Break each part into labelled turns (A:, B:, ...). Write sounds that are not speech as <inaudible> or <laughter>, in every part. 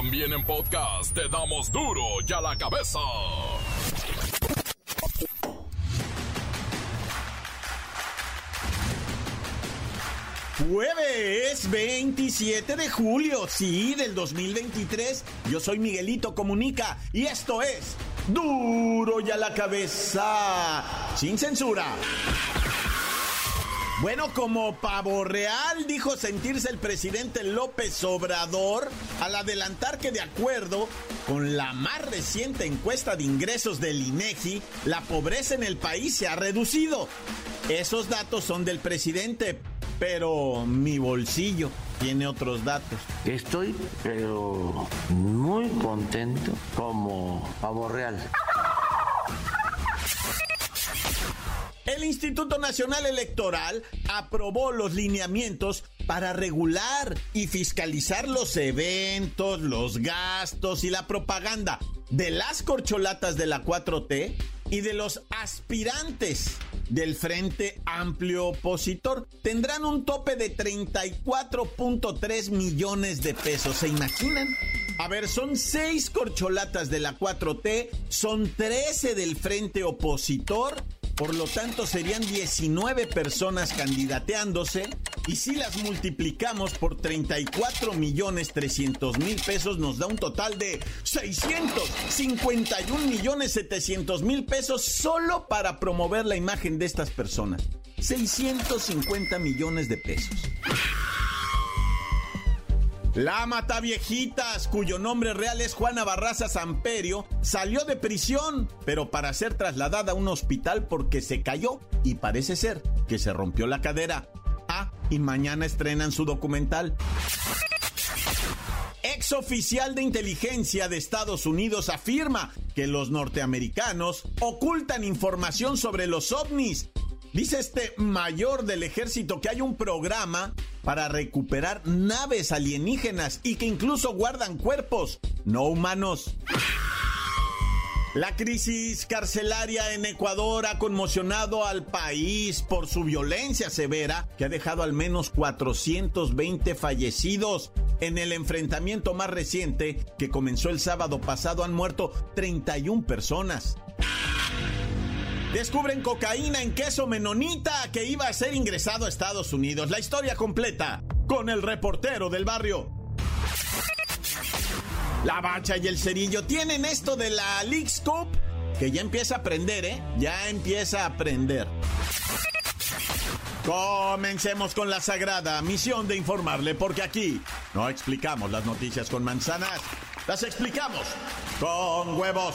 A: También en podcast te damos duro y a la cabeza.
B: Jueves 27 de julio, sí, del 2023. Yo soy Miguelito Comunica y esto es Duro y a la cabeza, sin censura. Bueno, como pavo real, dijo sentirse el presidente López Obrador al adelantar que de acuerdo con la más reciente encuesta de ingresos del INEGI, la pobreza en el país se ha reducido. Esos datos son del presidente, pero mi bolsillo tiene otros datos.
C: Estoy, pero muy contento como pavo real.
B: El Instituto Nacional Electoral aprobó los lineamientos para regular y fiscalizar los eventos, los gastos y la propaganda de las corcholatas de la 4T y de los aspirantes del Frente Amplio Opositor. Tendrán un tope de 34.3 millones de pesos. ¿Se imaginan? A ver, son seis corcholatas de la 4T, son 13 del Frente Opositor por lo tanto, serían 19 personas candidateándose. Y si las multiplicamos por 34 millones 300 mil pesos, nos da un total de 651 millones 700 mil pesos solo para promover la imagen de estas personas. 650 millones de pesos. La mata viejitas, cuyo nombre real es Juana Barraza Samperio, salió de prisión, pero para ser trasladada a un hospital porque se cayó y parece ser que se rompió la cadera. Ah, y mañana estrenan su documental. Ex oficial de inteligencia de Estados Unidos afirma que los norteamericanos ocultan información sobre los ovnis Dice este mayor del ejército que hay un programa para recuperar naves alienígenas y que incluso guardan cuerpos no humanos. La crisis carcelaria en Ecuador ha conmocionado al país por su violencia severa que ha dejado al menos 420 fallecidos. En el enfrentamiento más reciente que comenzó el sábado pasado han muerto 31 personas. Descubren cocaína en queso menonita que iba a ser ingresado a Estados Unidos. La historia completa con el reportero del barrio. La bacha y el cerillo tienen esto de la League Cup que ya empieza a aprender, ¿eh? Ya empieza a aprender. Comencemos con la sagrada misión de informarle, porque aquí no explicamos las noticias con manzanas, las explicamos con huevos.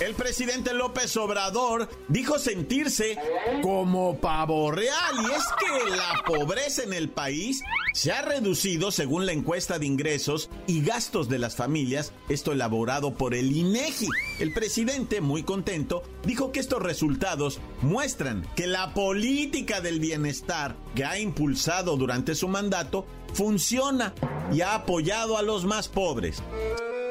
B: El presidente López Obrador dijo sentirse como pavo real y es que la pobreza en el país se ha reducido según la encuesta de ingresos y gastos de las familias, esto elaborado por el INEGI. El presidente, muy contento, dijo que estos resultados muestran que la política del bienestar que ha impulsado durante su mandato funciona y ha apoyado a los más pobres.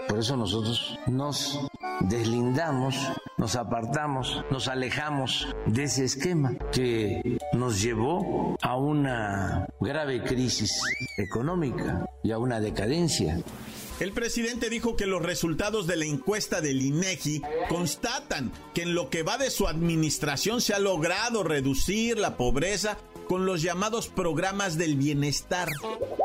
C: Por eso nosotros nos deslindamos, nos apartamos, nos alejamos de ese esquema que nos llevó a una grave crisis económica y a una decadencia.
B: El presidente dijo que los resultados de la encuesta del INEGI constatan que en lo que va de su administración se ha logrado reducir la pobreza con los llamados programas del bienestar.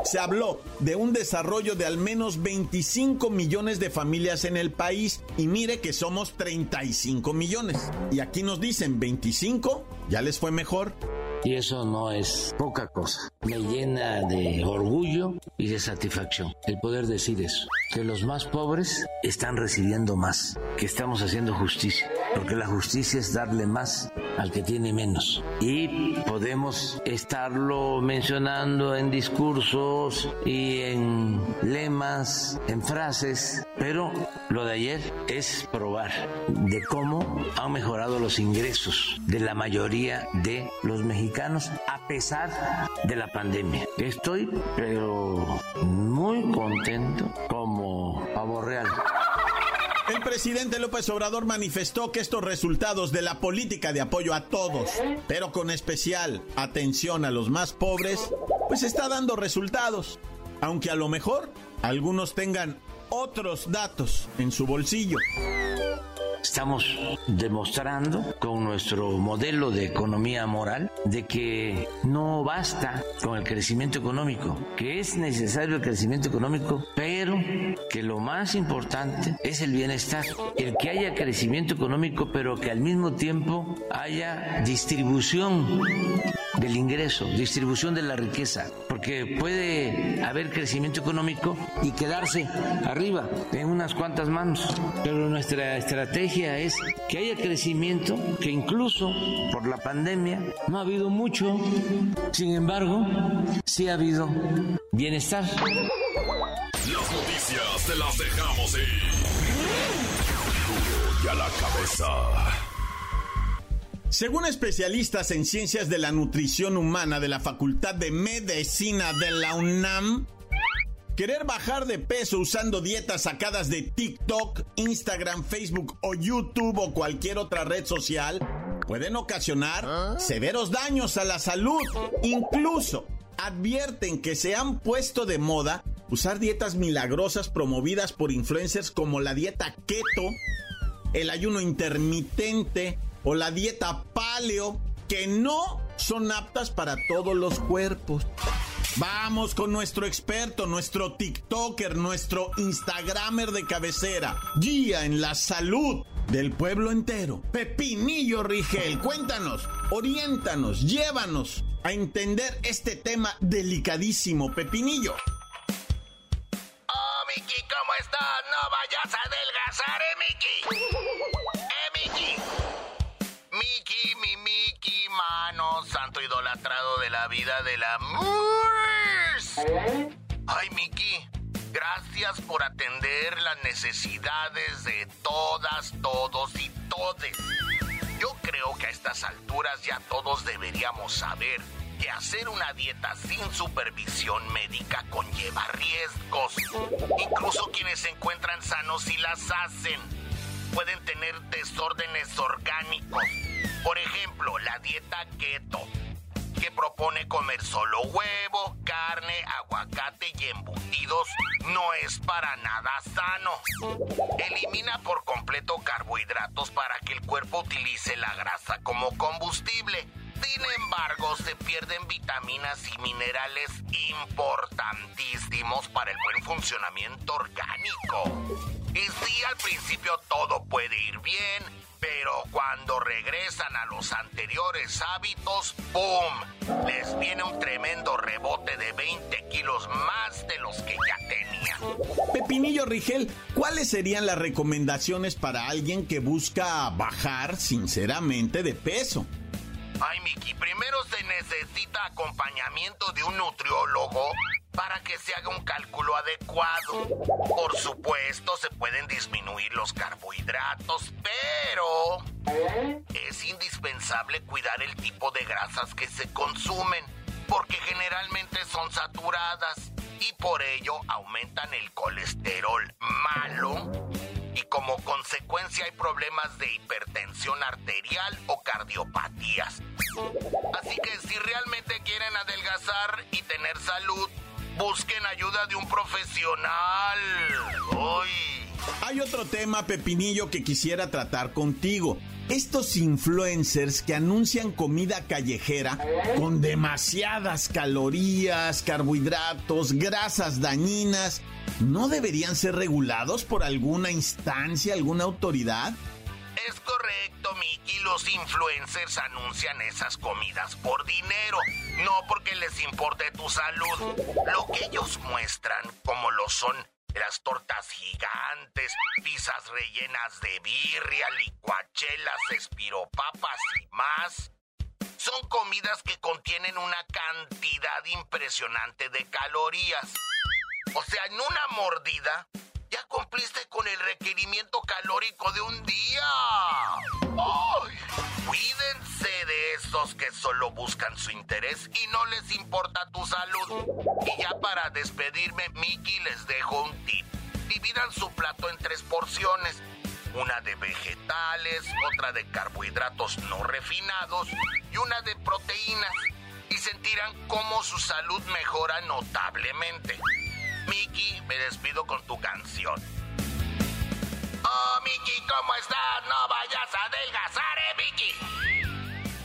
B: Se habló de un desarrollo de al menos 25 millones de familias en el país y mire que somos 35 millones. Y aquí nos dicen 25, ya les fue mejor.
C: Y eso no es poca cosa. Me llena de orgullo y de satisfacción el poder decir eso. Que los más pobres están recibiendo más. Que estamos haciendo justicia. Porque la justicia es darle más al que tiene menos. Y podemos estarlo mencionando en discursos y en lemas, en frases, pero lo de ayer es probar de cómo han mejorado los ingresos de la mayoría de los mexicanos a pesar de la pandemia. Estoy pero muy contento como pavo real.
B: El presidente López Obrador manifestó que estos resultados de la política de apoyo a todos, pero con especial atención a los más pobres, pues está dando resultados, aunque a lo mejor algunos tengan otros datos en su bolsillo.
C: Estamos demostrando con nuestro modelo de economía moral de que no basta con el crecimiento económico, que es necesario el crecimiento económico, pero que lo más importante es el bienestar, el que haya crecimiento económico, pero que al mismo tiempo haya distribución del ingreso, distribución de la riqueza, porque puede haber crecimiento económico y quedarse arriba en unas cuantas manos, pero nuestra estrategia es que haya crecimiento, que incluso por la pandemia no ha habido mucho, sin embargo, sí ha habido bienestar.
A: Las noticias te las dejamos ir. Y a la cabeza.
B: Según especialistas en ciencias de la nutrición humana de la Facultad de Medicina de la UNAM, Querer bajar de peso usando dietas sacadas de TikTok, Instagram, Facebook o YouTube o cualquier otra red social pueden ocasionar severos daños a la salud. Incluso advierten que se han puesto de moda usar dietas milagrosas promovidas por influencers como la dieta keto, el ayuno intermitente o la dieta paleo, que no son aptas para todos los cuerpos. Vamos con nuestro experto, nuestro TikToker, nuestro Instagramer de cabecera, guía en la salud del pueblo entero. Pepinillo Rigel, cuéntanos, oriéntanos, llévanos a entender este tema delicadísimo, Pepinillo.
D: De la la... Ay, Miki, gracias por atender las necesidades de todas, todos y todes. Yo creo que a estas alturas ya todos deberíamos saber que hacer una dieta sin supervisión médica conlleva riesgos. Incluso quienes se encuentran sanos y las hacen pueden tener desórdenes orgánicos. Por ejemplo, la dieta keto que propone comer solo huevo, carne, aguacate y embutidos no es para nada sano. Elimina por completo carbohidratos para que el cuerpo utilice la grasa como combustible. Sin embargo, se pierden vitaminas y minerales importantísimos para el buen funcionamiento orgánico. Y sí, al principio todo puede ir bien, pero cuando regresan a los anteriores hábitos, ¡boom! Les viene un tremendo rebote de 20 kilos más de los que ya tenían.
B: Pepinillo Rigel, ¿cuáles serían las recomendaciones para alguien que busca bajar sinceramente de peso?
D: Ay, Miki, primero se necesita acompañamiento de un nutriólogo para que se haga un cálculo adecuado. Por supuesto, se pueden disminuir los carbohidratos, pero es indispensable cuidar el tipo de grasas que se consumen, porque generalmente son saturadas y por ello aumentan el colesterol malo y como consecuencia hay problemas de hipertensión arterial o cardiopatías. Así que si realmente quieren adelgazar y tener salud, Busquen ayuda de un profesional.
B: Hay otro tema, Pepinillo, que quisiera tratar contigo. Estos influencers que anuncian comida callejera con demasiadas calorías, carbohidratos, grasas dañinas, ¿no deberían ser regulados por alguna instancia, alguna autoridad?
D: Es correcto, Mickey. Los influencers anuncian esas comidas por dinero, no porque les importe tu salud. Lo que ellos muestran, como lo son las tortas gigantes, pizzas rellenas de birria, licuachelas, espiropapas y más. Son comidas que contienen una cantidad impresionante de calorías. O sea, en una mordida ya cumpliste con el requerimiento calórico de un día. ¡Ay! Cuídense de esos que solo buscan su interés y no les importa tu salud. Y ya para despedirme, Mickey les dejo un tip. Dividan su plato en tres porciones. Una de vegetales, otra de carbohidratos no refinados y una de proteínas. Y sentirán cómo su salud mejora notablemente. Mickey, me despido con tu canción. Oh, Mickey, ¿cómo estás? No vayas a adelgazar, eh, Mickey.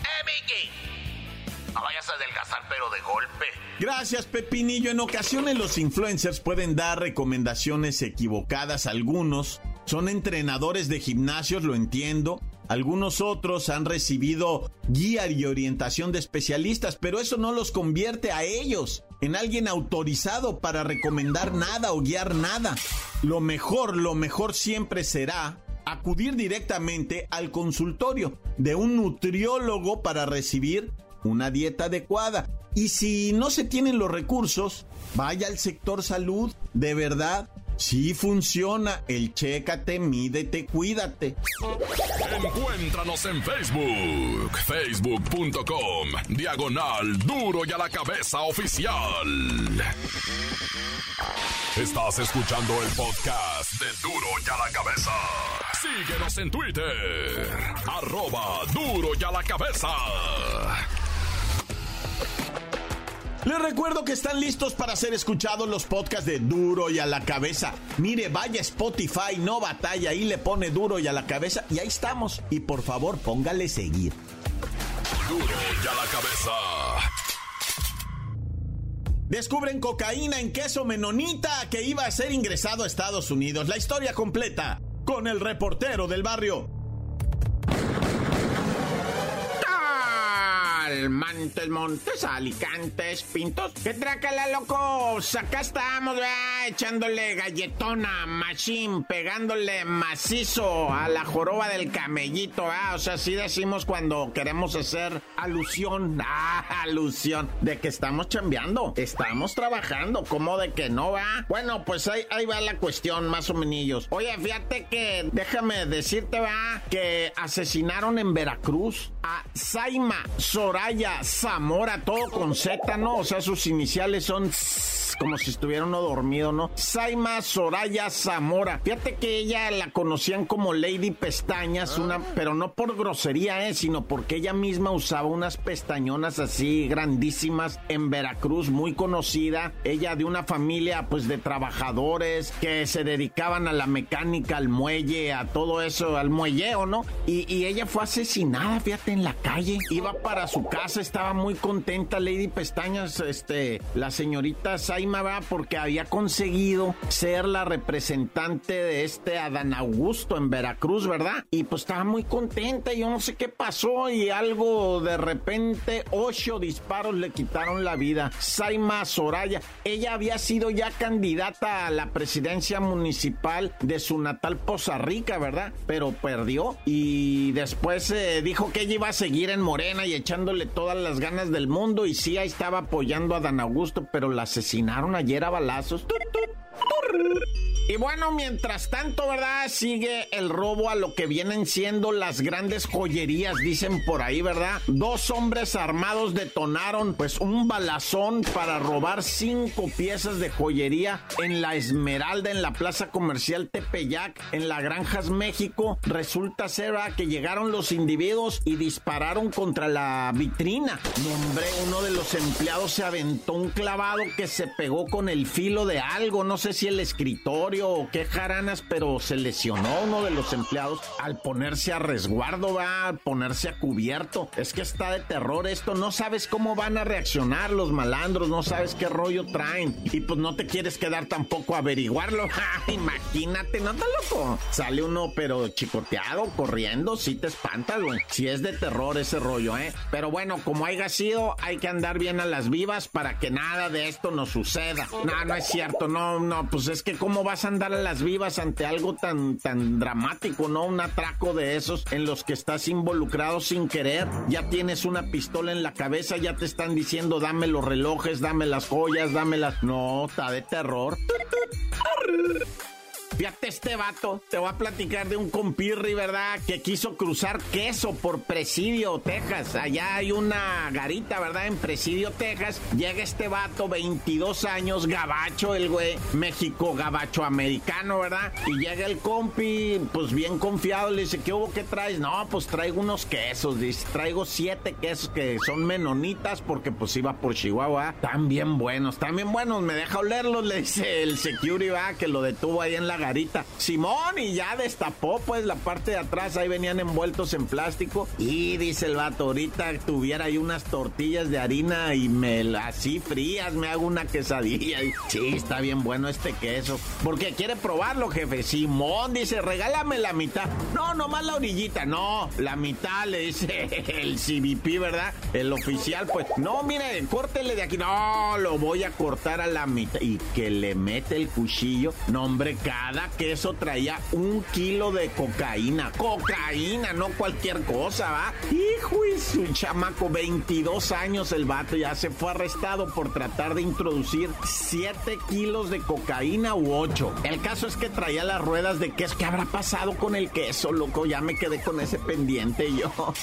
D: Eh, Mickey. No vayas a adelgazar, pero de golpe.
E: Gracias, Pepinillo. En ocasiones los influencers pueden dar recomendaciones equivocadas. Algunos son entrenadores de gimnasios, lo entiendo. Algunos otros han recibido guía y orientación de especialistas, pero eso no los convierte a ellos en alguien autorizado para recomendar nada o guiar nada. Lo mejor, lo mejor siempre será acudir directamente al consultorio de un nutriólogo para recibir una dieta adecuada. Y si no se tienen los recursos, vaya al sector salud, de verdad, Sí funciona el chécate, mídete, cuídate.
A: Encuéntranos en Facebook, facebook.com, diagonal duro y a la cabeza oficial. Estás escuchando el podcast de duro y a la cabeza. Síguenos en Twitter, arroba duro y a la cabeza.
E: Les recuerdo que están listos para ser escuchados los podcasts de Duro y a la cabeza. Mire, vaya Spotify, no batalla, ahí le pone Duro y a la cabeza y ahí estamos. Y por favor, póngale seguir.
A: Duro y a la cabeza.
E: Descubren cocaína en queso menonita que iba a ser ingresado a Estados Unidos. La historia completa con el reportero del barrio.
B: Montes, Montes, Alicantes, Pintos. ¿Qué trácala, locos? Acá estamos, ¿verdad? echándole galletona, machine, pegándole macizo a la joroba del camellito, ¿verdad? O sea, así decimos cuando queremos hacer alusión, <laughs> ah, alusión, de que estamos chambeando, estamos trabajando, ¿cómo de que no va? Bueno, pues ahí, ahí va la cuestión, más o menos. Oye, fíjate que, déjame decirte, va, que asesinaron en Veracruz a Saima Soraya Zamora, todo con Z, ¿no? O sea, sus iniciales son como si estuviera uno dormido, ¿no? Saima Soraya Zamora. Fíjate que ella la conocían como Lady Pestañas, una, pero no por grosería, ¿eh? Sino porque ella misma usaba unas pestañonas así grandísimas en Veracruz, muy conocida. Ella de una familia, pues, de trabajadores que se dedicaban a la mecánica, al muelle, a todo eso, al muelleo, ¿no? Y, y ella fue asesinada, fíjate, en la calle. Iba para su casa, estaba muy contenta Lady Pestañas, este, la señorita Saima va porque había conseguido ser la representante de este Adán Augusto en Veracruz, ¿verdad? Y pues estaba muy contenta, yo no sé qué pasó y algo de repente, ocho disparos le quitaron la vida. Saima Soraya, ella había sido ya candidata a la presidencia municipal de su natal Poza Rica, ¿verdad? Pero perdió y después eh, dijo que ella iba a seguir en Morena y echándole todas las ganas del mundo y sí, ahí estaba apoyando a Adán Augusto, pero la asesinaron ayer a balazos. Y bueno, mientras tanto, ¿verdad? Sigue el robo a lo que vienen siendo las grandes joyerías, dicen por ahí, ¿verdad? Dos hombres armados detonaron pues un balazón para robar cinco piezas de joyería en la Esmeralda, en la plaza comercial Tepeyac, en la Granjas México. Resulta ser que llegaron los individuos y dispararon contra la vitrina. Hombre, uno de los empleados se aventó un clavado que se pegó con el filo de algo, no sé si el escritorio o qué jaranas, pero se lesionó uno de los empleados al ponerse a resguardo, va, a ponerse a cubierto. Es que está de terror esto, no sabes cómo van a reaccionar los malandros, no sabes qué rollo traen. Y pues no te quieres quedar tampoco a averiguarlo. <laughs> Imagínate, no te loco. Sale uno pero chicoteado, corriendo, si te espantas, güey. Si es de terror ese rollo, ¿eh? Pero bueno, como haya sido, hay que andar bien a las vivas para que nada de esto nos suceda. No, no es cierto, no, no, pues es que cómo vas a andar a las vivas ante algo tan, tan dramático, ¿no? Un atraco de esos en los que estás involucrado sin querer. Ya tienes una pistola en la cabeza, ya te están diciendo dame los relojes, dame las joyas, dame las... No, está de terror. Fíjate este vato, te voy a platicar de un compirri, ¿verdad? Que quiso cruzar queso por Presidio, Texas. Allá hay una garita, ¿verdad? En Presidio, Texas. Llega este vato, 22 años, gabacho el güey, México gabacho americano, ¿verdad? Y llega el compi, pues bien confiado, le dice, ¿qué hubo? ¿Qué traes? No, pues traigo unos quesos, dice, traigo siete quesos que son menonitas porque pues iba por Chihuahua. Están bien buenos, están bien buenos, me deja olerlos, le dice el security, va, que lo detuvo ahí en la garita Simón y ya destapó pues la parte de atrás, ahí venían envueltos en plástico y dice el vato, ahorita tuviera ahí unas tortillas de harina y me así frías, me hago una quesadilla. Y, sí, está bien bueno este queso. Porque quiere probarlo, jefe. Simón dice, regálame la mitad. No, nomás la orillita, no, la mitad le dice <laughs> el CBP, ¿verdad? El oficial, pues, no, mire, córtele de aquí. No, lo voy a cortar a la mitad. Y que le mete el cuchillo. No, hombre, cada que eso traía un kilo de cocaína. Cocaína, no cualquier cosa, ¿va? Hijo y su chamaco, 22 años el vato, ya se fue arrestado por tratar de introducir 7 kilos de cocaína u 8. El caso es que traía las ruedas de queso. ¿Qué habrá pasado con el queso, loco? Ya me quedé con ese pendiente yo. <laughs>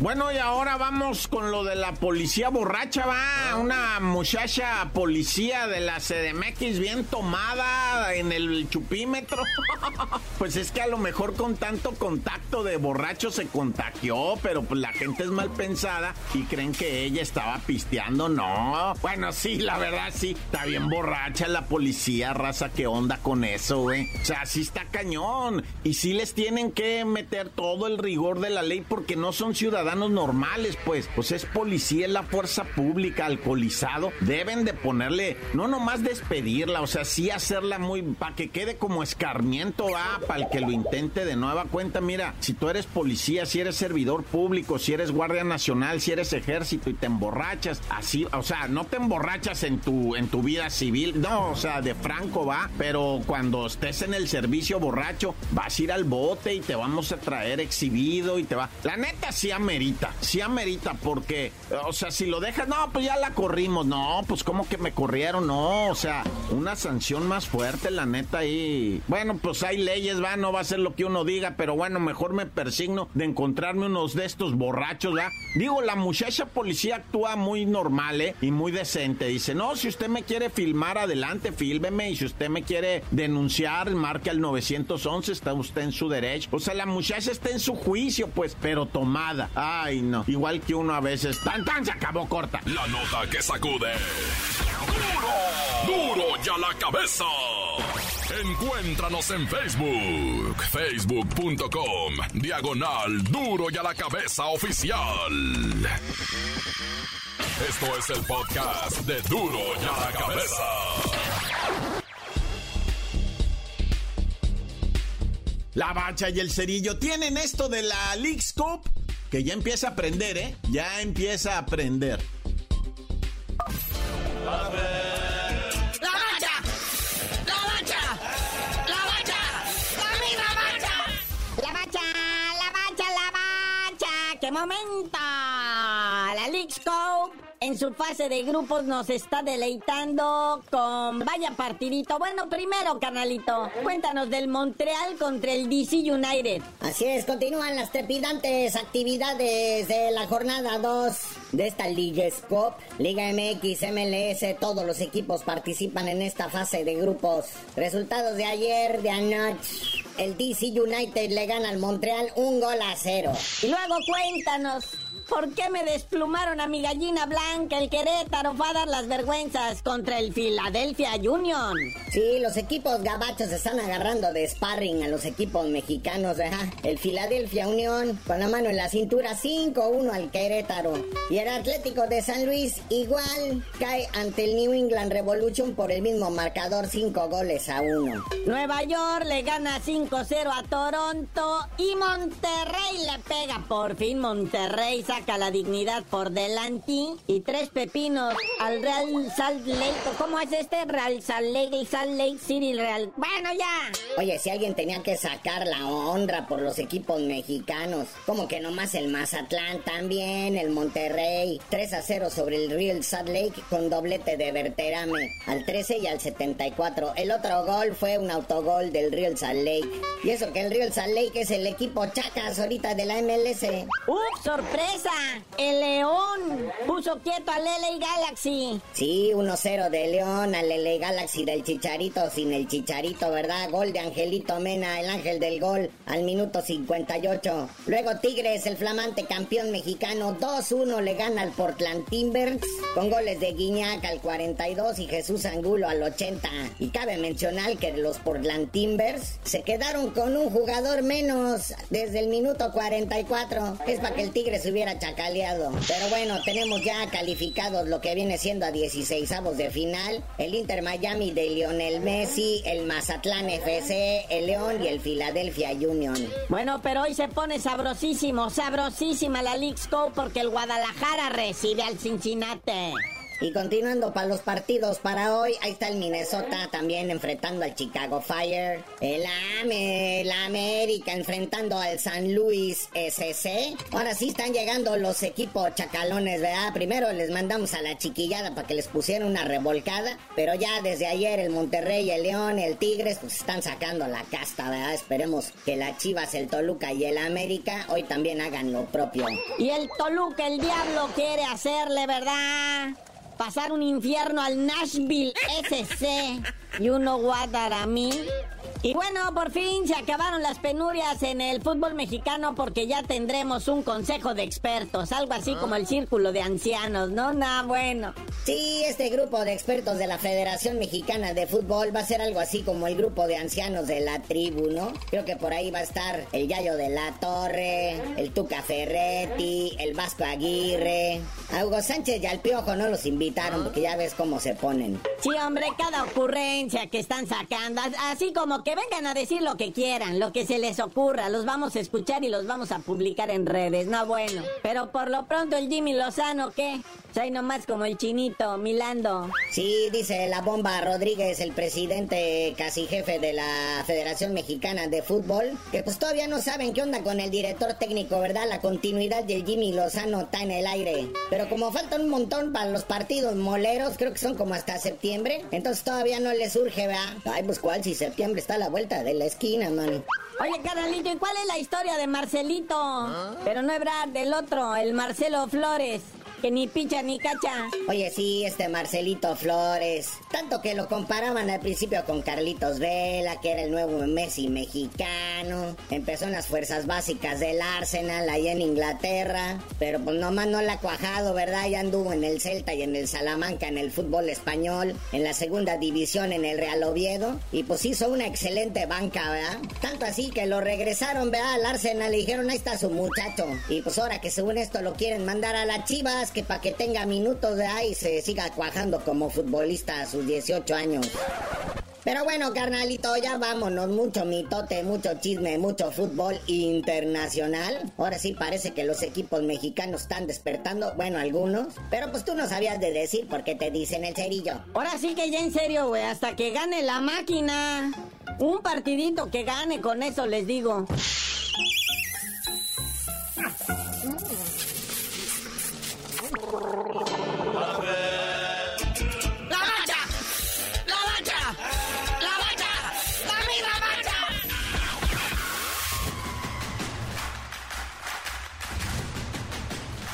B: Bueno, y ahora vamos con lo de la policía borracha, va. Una muchacha policía de la CDMX bien tomada en el chupímetro. <laughs> pues es que a lo mejor con tanto contacto de borracho se contagió, pero pues la gente es mal pensada y creen que ella estaba pisteando. No, bueno, sí, la verdad sí, está bien borracha la policía, raza, ¿qué onda con eso, güey? O sea, sí está cañón. Y sí les tienen que meter todo el rigor de la ley porque no son ciudadanos normales, pues. Pues es policía, es la fuerza pública, alcoholizado. Deben de ponerle, no nomás despedirla, o sea, sí hacerla muy, para que quede como escarmiento, va, para el que lo intente de nueva cuenta. Mira, si tú eres policía, si eres servidor público, si eres guardia nacional, si eres ejército y te emborrachas, así, o sea, no te emborrachas en tu, en tu vida civil, no, o sea, de franco va, pero cuando estés en el servicio borracho, vas a ir al bote y te vamos a traer exhibido y te va. La neta sí amerita, sí amerita, porque, o sea, si lo dejas, no, pues ya la corrimos, no, pues como que me corrieron, no, o sea, una sanción más fuerte, la neta, ahí. Bueno, pues hay leyes, va, no va a ser lo que uno diga, pero bueno, mejor me persigno de encontrarme unos de estos borrachos, ¿va? Digo, la muchacha policía actúa muy normal, ¿eh? Y muy decente. Dice, no, si usted me quiere filmar, adelante, fílmeme, y si usted me quiere denunciar, marque al 911, está usted en su derecho. O sea, la muchacha está en su juicio, pues, pero tomada. Ay, no. Igual que uno a veces. ¡Tan, tan! Se acabó corta.
A: La nota que sacude. ¡Duro! ¡Duro ya la cabeza! Encuéntranos en Facebook. Facebook.com. Diagonal Duro y a la cabeza oficial. Esto es el podcast de Duro y a la cabeza.
F: La bacha y el cerillo tienen esto de la Leagues Cup que ya empieza a aprender, ¿eh? Ya empieza a aprender.
G: Momento! La Leagues Cup en su fase de grupos nos está deleitando con vaya partidito. Bueno, primero, canalito, cuéntanos del Montreal contra el DC United.
H: Así es, continúan las trepidantes actividades de la jornada 2 de esta Liga Cup. Liga MX, MLS, todos los equipos participan en esta fase de grupos. Resultados de ayer, de anoche. El DC United le gana al Montreal un gol a cero.
G: Y luego cuéntanos
H: ¿Por qué me desplumaron a mi gallina blanca? El Querétaro fue a dar las vergüenzas contra el Philadelphia Union. Sí, los equipos gabachos están agarrando de sparring a los equipos mexicanos. El Philadelphia Union con la mano en la cintura 5-1 al Querétaro. Y el Atlético de San Luis igual cae ante el New England Revolution por el mismo marcador 5 goles a 1. Nueva York le gana 5-0 a Toronto y Monterrey le pega. Por fin Monterrey saca la dignidad por delante y tres pepinos al Real Salt Lake. ¿Cómo es este? Real Salt Lake, Salt Lake City Real. Bueno, ya. Oye, si alguien tenía que sacar la honra por los equipos mexicanos, como que nomás el Mazatlán también, el Monterrey. 3 a 0 sobre el Real Salt Lake con doblete de Berterame al 13 y al 74. El otro gol fue un autogol del Real Salt Lake. Y eso que el Real Salt Lake es el equipo chacas ahorita de la MLS. ¡Uf, sorpresa! El León puso quieto al LA Galaxy. Sí, 1-0 de León al LA Galaxy del Chicharito sin el Chicharito, ¿verdad? Gol de Angelito Mena, el ángel del gol, al minuto 58. Luego Tigres, el flamante campeón mexicano, 2-1 le gana al Portland Timbers con goles de Guiñac al 42 y Jesús Angulo al 80. Y cabe mencionar que los Portland Timbers se quedaron con un jugador menos desde el minuto 44. Es para que el Tigre se hubiera chacaleado. Pero bueno, tenemos ya calificados lo que viene siendo a 16 avos de final. El Inter Miami de Lionel Messi, el Mazatlán FC, el León y el Philadelphia Union. Bueno, pero hoy se pone sabrosísimo, sabrosísima la League Cup porque el Guadalajara recibe al Cincinnati. Y continuando para los partidos para hoy, ahí está el Minnesota también enfrentando al Chicago Fire. El AME, la América enfrentando al San Luis SC. Ahora sí están llegando los equipos chacalones, ¿verdad? Primero les mandamos a la chiquillada para que les pusieran una revolcada. Pero ya desde ayer el Monterrey, el León, el Tigres, pues están sacando la casta, ¿verdad? Esperemos que la Chivas, el Toluca y el América hoy también hagan lo propio. Y el Toluca, el diablo quiere hacerle, ¿verdad? Pasar un infierno al Nashville SC y uno Guadaramí. Y bueno, por fin se acabaron las penurias en el fútbol mexicano porque ya tendremos un consejo de expertos, algo así como el círculo de ancianos, ¿no? Nada bueno. Sí, este grupo de expertos de la Federación Mexicana de Fútbol va a ser algo así como el grupo de ancianos de la tribu, ¿no? Creo que por ahí va a estar el Yayo de la Torre, el Tuca Ferretti, el Vasco Aguirre. A Hugo Sánchez y al Piojo no los invitaron porque ya ves cómo se ponen. Sí, hombre, cada ocurrencia que están sacando, así como que vengan a decir lo que quieran, lo que se les ocurra, los vamos a escuchar y los vamos a publicar en redes, no bueno. Pero por lo pronto el Jimmy Lozano, ¿qué? Soy nomás como el chinito, Milando. Sí, dice la bomba Rodríguez, el presidente casi jefe de la Federación Mexicana de Fútbol, que pues todavía no saben qué onda con el director técnico, ¿verdad? La continuidad del Jimmy Lozano está en el aire. Pero como faltan un montón para los partidos moleros, creo que son como hasta septiembre, entonces todavía no les surge, ¿verdad? Ay, pues cuál, si septiembre está a la vuelta de la esquina, man. Oye, carnalito, ¿y cuál es la historia de Marcelito? ¿Ah? Pero no es verdad, del otro, el Marcelo Flores que ni picha ni cacha. Oye, sí, este Marcelito Flores. Tanto que lo comparaban al principio con Carlitos Vela, que era el nuevo Messi mexicano. Empezó en las fuerzas básicas del Arsenal, ahí en Inglaterra. Pero pues nomás no la ha cuajado, ¿verdad? Ya anduvo en el Celta y en el Salamanca, en el fútbol español, en la segunda división en el Real Oviedo. Y pues hizo una excelente banca, ¿verdad? Tanto así que lo regresaron, ¿verdad? Al Arsenal y dijeron, ahí está su muchacho. Y pues ahora que según esto lo quieren mandar a las Chivas que para que tenga minutos de ahí se siga cuajando como futbolista a sus 18 años. Pero bueno, carnalito, ya vámonos. Mucho mitote, mucho chisme, mucho fútbol internacional. Ahora sí parece que los equipos mexicanos están despertando. Bueno, algunos. Pero pues tú no sabías de decir por qué te dicen el cerillo. Ahora sí que ya en serio, güey. Hasta que gane la máquina. Un partidito que gane, con eso les digo.